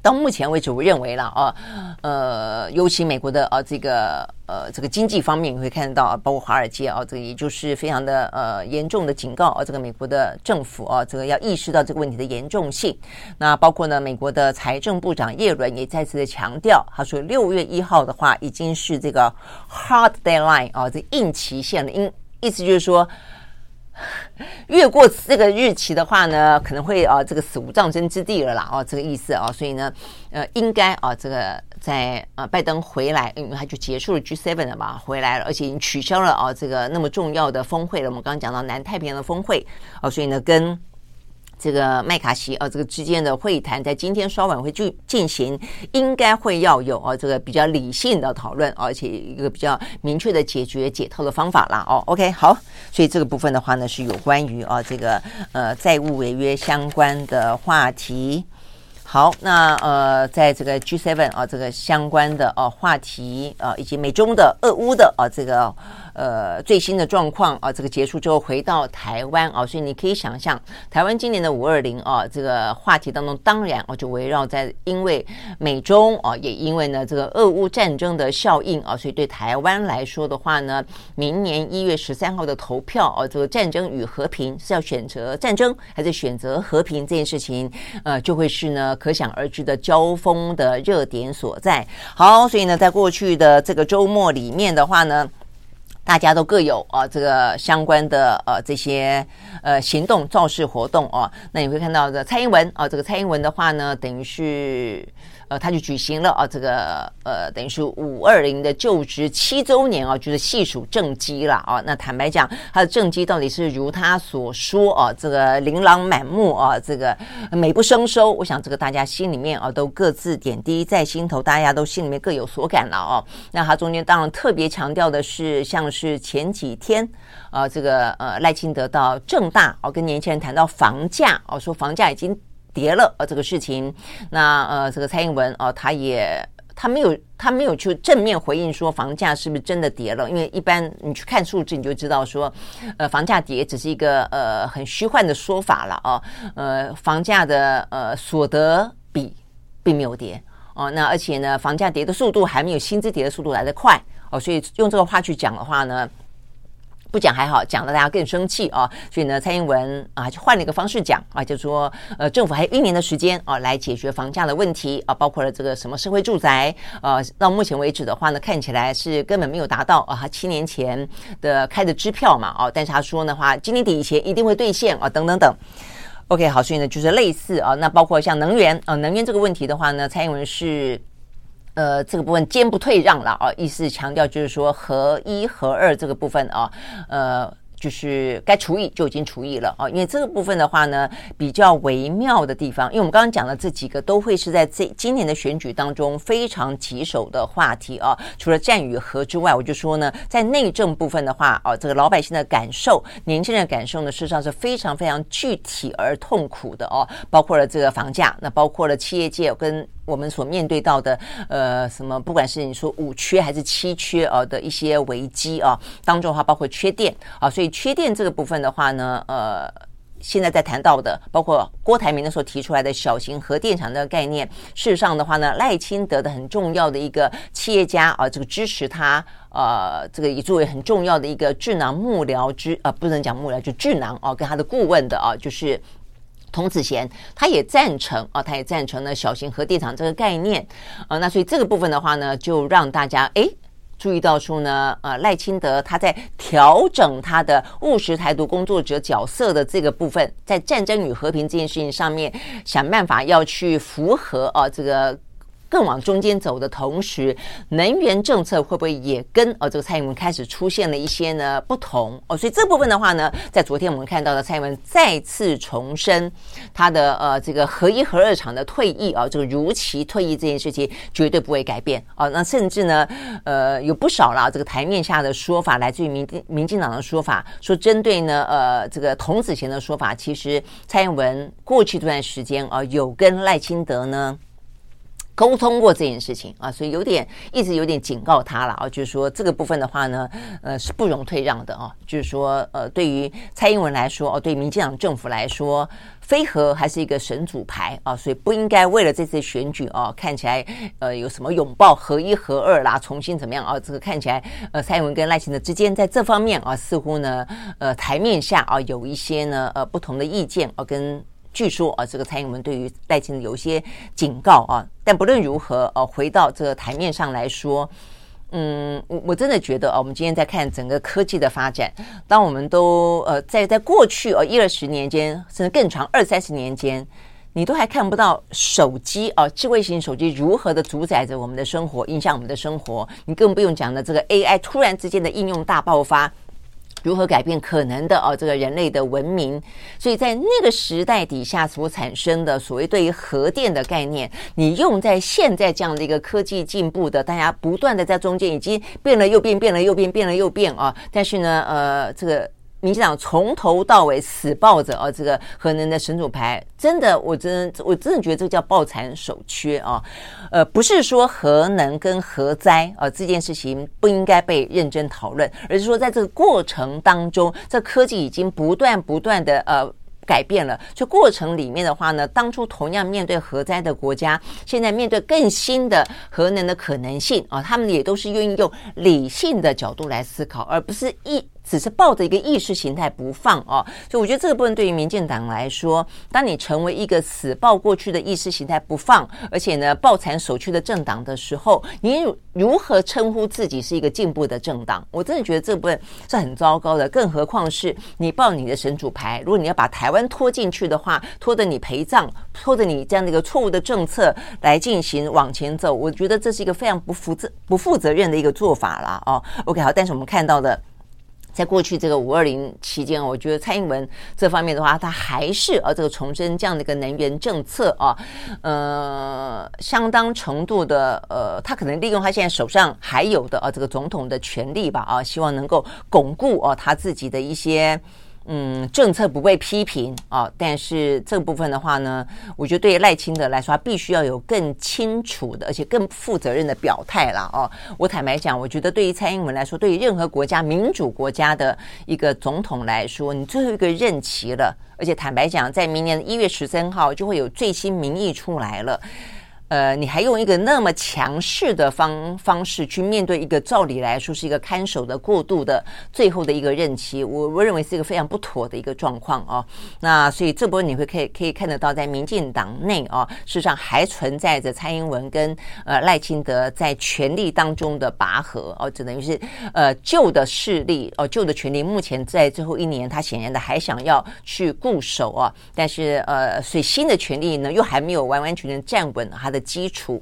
到目前为止，我认为了啊，呃，尤其美国的啊、这个呃，这个经济方面，你会看到，包括华尔街啊，这个也就是非常的呃严重的警告啊，这个美国的政府啊，这个要意识到这个问题的严重性。那包括呢，美国的财政部长耶伦也再次的强调，他说六月一号的话，已经是这个 hard deadline 啊，这硬期限了，因。意思就是说，(laughs) 越过这个日期的话呢，可能会啊这个死无葬身之地了啦，哦，这个意思啊，所以呢，呃，应该啊这个在啊拜登回来，因为他就结束了 G seven 了嘛，回来了，而且已经取消了啊这个那么重要的峰会了。我们刚刚讲到南太平洋的峰会，哦，所以呢跟。这个麦卡锡啊，这个之间的会谈在今天稍晚会进进行，应该会要有啊这个比较理性的讨论，而且一个比较明确的解决解套的方法啦。哦，OK，好，所以这个部分的话呢，是有关于啊这个呃债务违约相关的话题。好，那呃，在这个 G7 啊这个相关的啊话题啊，以及美中的、俄乌的啊这个。呃，最新的状况啊，这个结束之后回到台湾啊，所以你可以想象，台湾今年的五二零啊，这个话题当中，当然啊，就围绕在因为美中啊，也因为呢这个俄乌战争的效应啊，所以对台湾来说的话呢，明年一月十三号的投票啊，这个战争与和平是要选择战争还是选择和平这件事情，呃，就会是呢可想而知的交锋的热点所在。好，所以呢，在过去的这个周末里面的话呢。大家都各有啊，这个相关的呃这些呃行动造势活动啊，那你会看到的蔡英文啊，这个蔡英文的话呢，等于是。呃，他就举行了啊，这个呃，等于是五二零的就职七周年啊，就是细数政绩了啊。那坦白讲，他的政绩到底是如他所说啊，这个琳琅满目啊，这个美不胜收。我想这个大家心里面啊，都各自点滴在心头，大家都心里面各有所感了啊。那他中间当然特别强调的是，像是前几天啊，这个呃赖清德到正大啊，跟年轻人谈到房价啊，说房价已经。跌了啊，这个事情，那呃，这个蔡英文啊，他也他没有他没有去正面回应说房价是不是真的跌了，因为一般你去看数字，你就知道说，呃，房价跌只是一个呃很虚幻的说法了啊，呃，房价的呃所得比并没有跌。哦，那而且呢，房价跌的速度还没有薪资跌的速度来得快哦，所以用这个话去讲的话呢。不讲还好，讲了大家更生气啊！所以呢，蔡英文啊就换了一个方式讲啊，就说呃，政府还有一年的时间啊，来解决房价的问题啊，包括了这个什么社会住宅啊，到目前为止的话呢，看起来是根本没有达到啊，他七年前的开的支票嘛啊，但是他说的话，今年底以前一定会兑现啊，等等等。OK，好，所以呢，就是类似啊，那包括像能源啊，能源这个问题的话呢，蔡英文是。呃，这个部分坚不退让了啊，意思强调就是说合一合二这个部分啊，呃。就是该除以就已经除以了啊，因为这个部分的话呢，比较微妙的地方，因为我们刚刚讲的这几个都会是在这今年的选举当中非常棘手的话题啊。除了战与和之外，我就说呢，在内政部分的话啊，这个老百姓的感受、年轻人的感受呢，事实上是非常非常具体而痛苦的哦。包括了这个房价，那包括了企业界跟我们所面对到的呃什么，不管是你说五缺还是七缺啊的一些危机啊当中的话，包括缺电啊，所以。缺电这个部分的话呢，呃，现在在谈到的，包括郭台铭的时候提出来的小型核电厂的概念，事实上的话呢，赖清德的很重要的一个企业家啊，这个支持他，呃，这个也作为很重要的一个智囊幕僚之，呃，不能讲幕僚，就智囊啊，跟他的顾问的啊，就是童子贤，他也赞成啊，他也赞成了小型核电厂这个概念，啊，那所以这个部分的话呢，就让大家哎。注意到说呢，呃，赖清德他在调整他的务实台独工作者角色的这个部分，在战争与和平这件事情上面，想办法要去符合啊这个。更往中间走的同时，能源政策会不会也跟呃这个蔡英文开始出现了一些呢不同哦？所以这部分的话呢，在昨天我们看到的蔡英文再次重申他的呃这个核一核二厂的退役啊，这个如期退役这件事情绝对不会改变啊。那甚至呢，呃有不少啦这个台面下的说法，来自于民民进党的说法，说针对呢呃这个童子贤的说法，其实蔡英文过去这段时间啊有跟赖清德呢。沟通过这件事情啊，所以有点一直有点警告他了啊，就是说这个部分的话呢，呃是不容退让的啊，就是说呃对于蔡英文来说哦，对民进党政府来说，非核还是一个神主牌啊，所以不应该为了这次选举啊，看起来呃有什么拥抱合一合二啦，重新怎么样啊？这个看起来呃蔡英文跟赖清德之间在这方面啊，似乎呢呃台面下啊有一些呢呃不同的意见啊跟。据说啊，这个蔡英文对于赖清德有些警告啊，但不论如何，呃，回到这个台面上来说，嗯，我我真的觉得啊，我们今天在看整个科技的发展，当我们都呃在在过去呃一二十年间，甚至更长二三十年间，你都还看不到手机啊，智慧型手机如何的主宰着我们的生活，影响我们的生活，你更不用讲的这个 AI 突然之间的应用大爆发。如何改变可能的哦，这个人类的文明，所以在那个时代底下所产生的所谓对于核电的概念，你用在现在这样的一个科技进步的，大家不断的在中间已经变了又变，变了又变，变了又变啊！但是呢，呃，这个。民进党从头到尾死抱着啊，这个核能的神主牌，真的，我真我真的觉得这叫抱残守缺啊。呃，不是说核能跟核灾啊这件事情不应该被认真讨论，而是说在这个过程当中，这科技已经不断不断的呃改变了。就过程里面的话呢，当初同样面对核灾的国家，现在面对更新的核能的可能性啊，他们也都是愿意用理性的角度来思考，而不是一。只是抱着一个意识形态不放哦，所以我觉得这个部分对于民进党来说，当你成为一个死抱过去的意识形态不放，而且呢抱残守缺的政党的时候，你如何称呼自己是一个进步的政党？我真的觉得这部分是很糟糕的。更何况是你抱你的神主牌，如果你要把台湾拖进去的话，拖着你陪葬，拖着你这样的一个错误的政策来进行往前走，我觉得这是一个非常不负责不负责任的一个做法了哦。OK，好，但是我们看到的。在过去这个五二零期间，我觉得蔡英文这方面的话，他还是呃这个重申这样的一个能源政策啊，呃，相当程度的呃，他可能利用他现在手上还有的啊这个总统的权力吧啊，希望能够巩固啊他自己的一些。嗯，政策不被批评啊，但是这部分的话呢，我觉得对于赖清德来说，他必须要有更清楚的，而且更负责任的表态了哦。我坦白讲，我觉得对于蔡英文来说，对于任何国家民主国家的一个总统来说，你最后一个任期了，而且坦白讲，在明年的一月十三号就会有最新民意出来了。呃，你还用一个那么强势的方方式去面对一个照理来说是一个看守的过渡的最后的一个任期，我我认为是一个非常不妥的一个状况哦。那所以这波你会可以可以看得到，在民进党内啊，事实上还存在着蔡英文跟呃赖清德在权力当中的拔河哦，只等于是呃旧的势力哦旧的权力，目前在最后一年，他显然的还想要去固守啊，但是呃，所以新的权力呢又还没有完完全全站稳他的基础，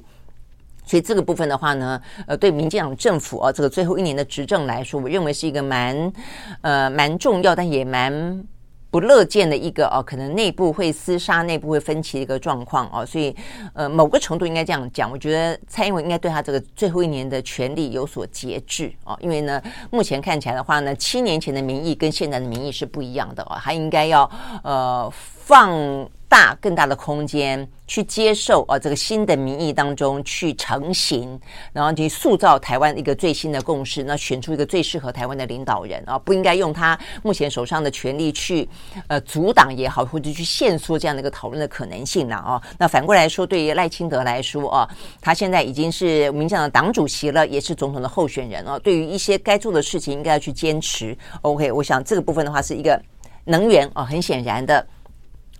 所以这个部分的话呢，呃，对民进党政府啊，这个最后一年的执政来说，我认为是一个蛮呃蛮重要，但也蛮不乐见的一个哦，可能内部会厮杀、内部会分歧的一个状况哦。所以呃，某个程度应该这样讲，我觉得蔡英文应该对他这个最后一年的权力有所节制哦，因为呢，目前看起来的话呢，七年前的民意跟现在的民意是不一样的哦，他应该要呃放。大更大的空间去接受啊，这个新的民意当中去成型，然后去塑造台湾一个最新的共识，那选出一个最适合台湾的领导人啊，不应该用他目前手上的权力去呃阻挡也好，或者去限缩这样的一个讨论的可能性了啊。那反过来说，对于赖清德来说啊，他现在已经是民进党的党主席了，也是总统的候选人啊。对于一些该做的事情，应该要去坚持。OK，我想这个部分的话是一个能源啊，很显然的。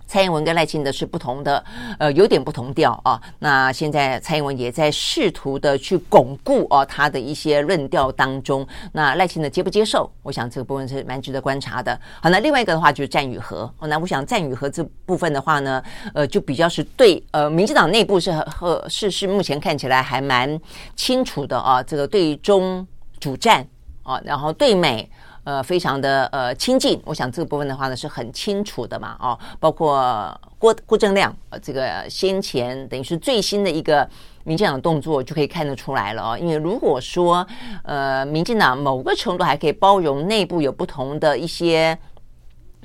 蔡英文跟赖清德是不同的，呃，有点不同调啊。那现在蔡英文也在试图的去巩固啊他的一些论调当中。那赖清德接不接受？我想这个部分是蛮值得观察的。好，那另外一个的话就是战与和。那我想战与和这部分的话呢，呃，就比较是对呃，民进党内部是和是是目前看起来还蛮清楚的啊。这个对中主战啊，然后对美。呃，非常的呃亲近，我想这个部分的话呢是很清楚的嘛，哦，包括郭郭正亮，呃，这个先前等于是最新的一个民进党动作就可以看得出来了哦，因为如果说呃民进党某个程度还可以包容内部有不同的一些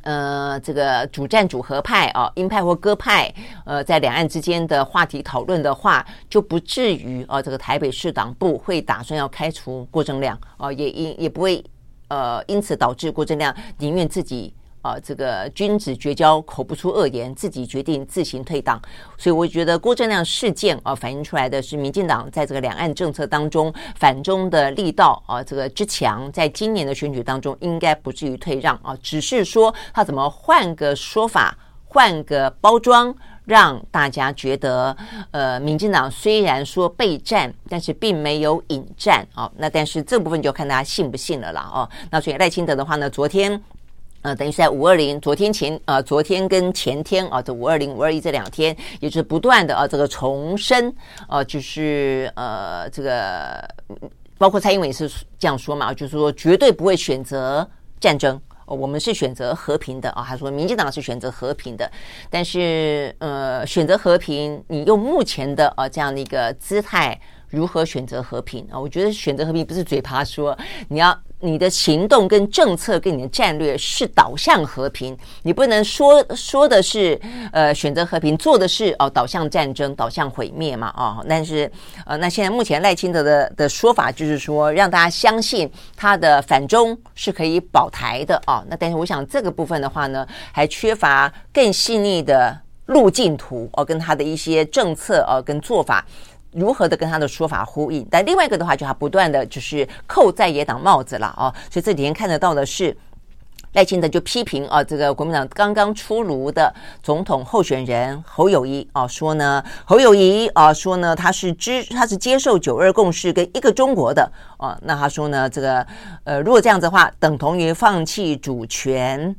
呃这个主战主和派啊，鹰派或鸽派，呃，在两岸之间的话题讨论的话，就不至于啊，这个台北市党部会打算要开除郭正亮啊，也也也不会。呃，因此导致郭正亮宁愿自己啊、这个君子绝交，口不出恶言，自己决定自行退党。所以我觉得郭正亮事件啊、反映出来的是民进党在这个两岸政策当中反中的力道啊、这个之强，在今年的选举当中应该不至于退让啊，只是说他怎么换个说法，换个包装。让大家觉得，呃，民进党虽然说备战，但是并没有引战啊。那但是这部分就看大家信不信了啦哦。那所以赖清德的话呢，昨天，呃，等于是在五二零，昨天前，呃，昨天跟前天啊，这五二零、五二一这两天，也就是不断的啊，这个重申，呃，就是呃，这个包括蔡英文也是这样说嘛，就是说绝对不会选择战争。我们是选择和平的啊，他说民进党是选择和平的，但是呃，选择和平，你用目前的啊这样的一个姿态，如何选择和平啊？我觉得选择和平不是嘴巴说，你要。你的行动跟政策跟你的战略是导向和平，你不能说说的是呃选择和平，做的是哦导向战争、导向毁灭嘛哦。但是呃，那现在目前赖清德的的说法就是说，让大家相信他的反中是可以保台的哦。那但是我想这个部分的话呢，还缺乏更细腻的路径图哦，跟他的一些政策哦跟做法。如何的跟他的说法呼应？但另外一个的话，就他不断的就是扣在野党帽子了哦。所以这几天看得到的是赖清德就批评啊，这个国民党刚刚出炉的总统候选人侯友谊啊，说呢侯友谊啊说呢他是支他是接受九二共识跟一个中国的啊，那他说呢这个呃如果这样子的话，等同于放弃主权。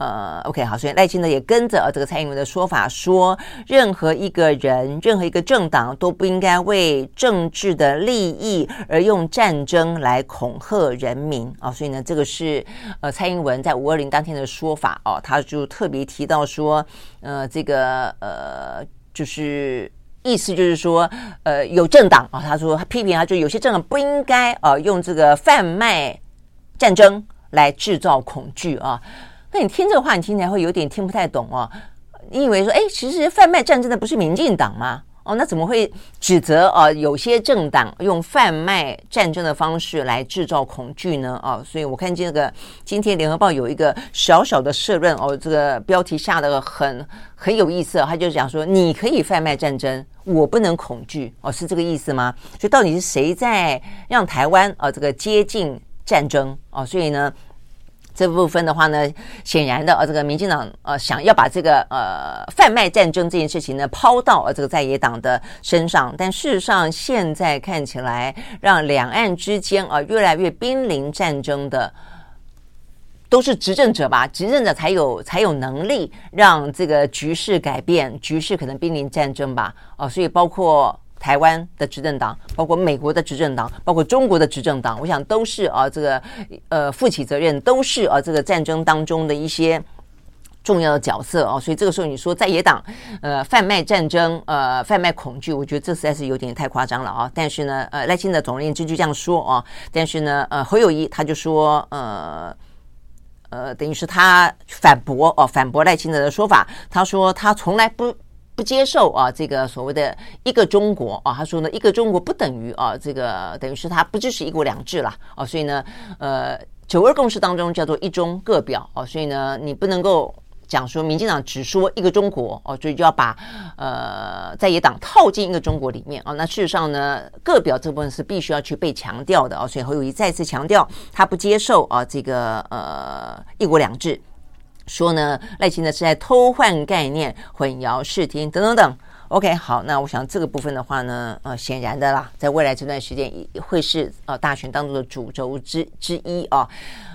呃，OK，好，所以赖清德也跟着这个蔡英文的说法说，任何一个人、任何一个政党都不应该为政治的利益而用战争来恐吓人民啊。所以呢，这个是呃蔡英文在五二零当天的说法哦，他就特别提到说，呃，这个呃，就是意思就是说，呃，有政党啊，他说他批评他，就有些政党不应该啊用这个贩卖战争来制造恐惧啊。那你听这个话，你听起来会有点听不太懂哦。你以为说，哎，其实贩卖战争的不是民进党吗？哦，那怎么会指责啊、有些政党用贩卖战争的方式来制造恐惧呢？哦，所以我看这个今天联合报有一个小小的社论哦，这个标题下的很很有意思，他就讲说你可以贩卖战争，我不能恐惧哦，是这个意思吗？所以到底是谁在让台湾啊、这个接近战争哦？所以呢？这部分的话呢，显然的，呃，这个民进党呃想要把这个呃贩卖战争这件事情呢抛到呃这个在野党的身上，但事实上现在看起来，让两岸之间啊、呃、越来越濒临战争的，都是执政者吧？执政者才有才有能力让这个局势改变，局势可能濒临战争吧？哦、呃，所以包括。台湾的执政党，包括美国的执政党，包括中国的执政党，我想都是啊，这个呃负起责任，都是啊这个战争当中的一些重要的角色啊。所以这个时候你说在野党呃贩卖战争，呃贩卖恐惧，我觉得这实在是有点太夸张了啊。但是呢，呃赖清德总而言之就这样说啊。但是呢，呃侯友谊他就说，呃呃等于是他反驳哦，反驳赖清德的说法，他说他从来不。不接受啊，这个所谓的一个中国啊，他说呢，一个中国不等于啊，这个等于是他不支持一国两制了啊，所以呢，呃，九二共识当中叫做一中各表啊，所以呢，你不能够讲说民进党只说一个中国哦，所以就要把呃在野党套进一个中国里面啊，那事实上呢，各表这部分是必须要去被强调的啊，所以侯友谊再次强调他不接受啊，这个呃一国两制。说呢，赖清德是在偷换概念、混淆视听等等等。OK，好，那我想这个部分的话呢，呃，显然的啦，在未来这段时间会是呃大选当中的主轴之之一啊。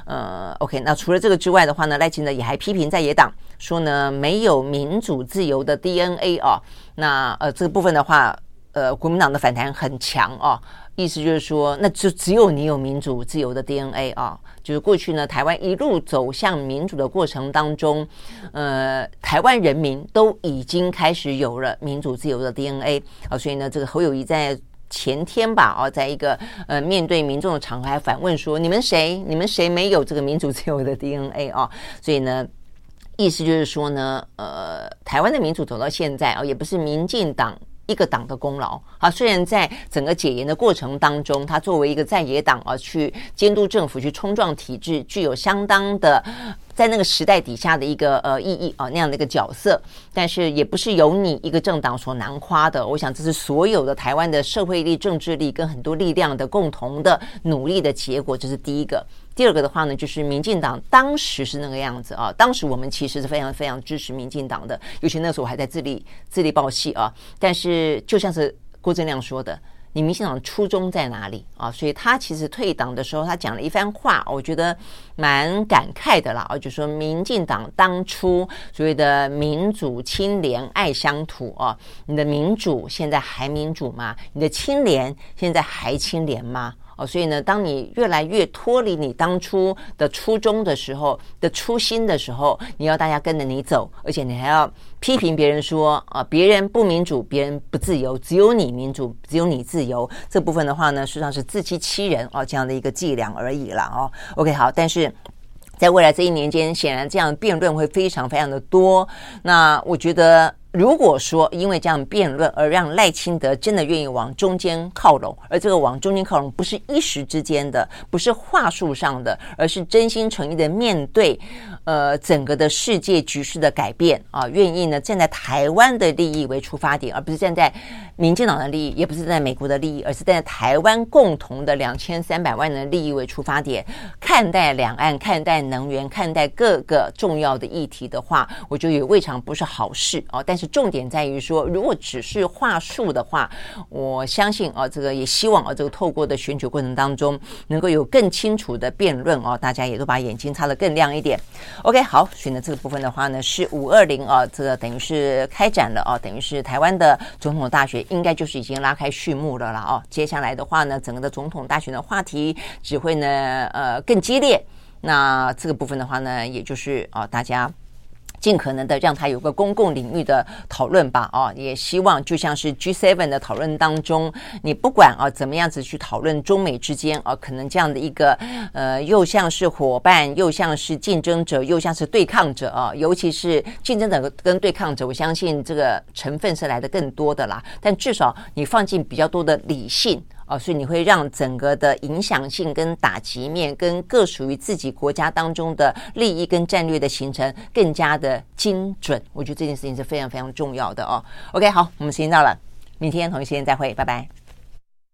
呃，OK，那除了这个之外的话呢，赖清德也还批评在野党说呢，没有民主自由的 DNA 啊。那呃，这个部分的话，呃，国民党的反弹很强啊。意思就是说，那就只有你有民主自由的 DNA 啊！就是过去呢，台湾一路走向民主的过程当中，呃，台湾人民都已经开始有了民主自由的 DNA 啊！所以呢，这个侯友谊在前天吧，啊，在一个呃面对民众的场合还反问说：“你们谁？你们谁没有这个民主自由的 DNA 啊？”所以呢，意思就是说呢，呃，台湾的民主走到现在啊，也不是民进党。一个党的功劳啊，虽然在整个解严的过程当中，他作为一个在野党啊，去监督政府、去冲撞体制，具有相当的。在那个时代底下的一个呃意义啊，那样的一个角色，但是也不是由你一个政党所囊夸的。我想这是所有的台湾的社会力、政治力跟很多力量的共同的努力的结果。这是第一个。第二个的话呢，就是民进党当时是那个样子啊。当时我们其实是非常非常支持民进党的，尤其那时候我还在自力自力报系啊。但是就像是郭正亮说的。你民进党初衷在哪里啊？所以他其实退党的时候，他讲了一番话，我觉得蛮感慨的啦。就说民进党当初所谓的民主、清廉、爱乡土啊，你的民主现在还民主吗？你的清廉现在还清廉吗？哦，所以呢，当你越来越脱离你当初的初衷的时候的初心的时候，你要大家跟着你走，而且你还要批评别人说啊，别人不民主，别人不自由，只有你民主，只有你自由。这部分的话呢，实际上是自欺欺人哦，这样的一个伎俩而已了哦。OK，好，但是在未来这一年间，显然这样辩论会非常非常的多。那我觉得。如果说因为这样辩论而让赖清德真的愿意往中间靠拢，而这个往中间靠拢不是一时之间的，不是话术上的，而是真心诚意的面对，呃，整个的世界局势的改变啊，愿意呢站在台湾的利益为出发点，而不是站在民进党的利益，也不是站在美国的利益，而是站在台湾共同的两千三百万人的利益为出发点，看待两岸，看待能源，看待各个重要的议题的话，我觉得也未尝不是好事啊，但是。重点在于说，如果只是话术的话，我相信啊，这个也希望啊，这个透过的选举过程当中，能够有更清楚的辩论啊，大家也都把眼睛擦得更亮一点。OK，好，所以呢，这个部分的话呢，是五二零啊，这个等于是开展了啊，等于是台湾的总统大选，应该就是已经拉开序幕了了啊。接下来的话呢，整个的总统大选的话题只会呢，呃，更激烈。那这个部分的话呢，也就是啊，大家。尽可能的让它有个公共领域的讨论吧，啊，也希望就像是 G7 的讨论当中，你不管啊怎么样子去讨论中美之间啊，可能这样的一个呃，又像是伙伴，又像是竞争者，又像是对抗者啊，尤其是竞争者跟对抗者，我相信这个成分是来的更多的啦。但至少你放进比较多的理性。哦，所以你会让整个的影响性跟打击面，跟各属于自己国家当中的利益跟战略的形成更加的精准。我觉得这件事情是非常非常重要的哦。OK，好，我们时间到了，明天同一时间再会，拜拜。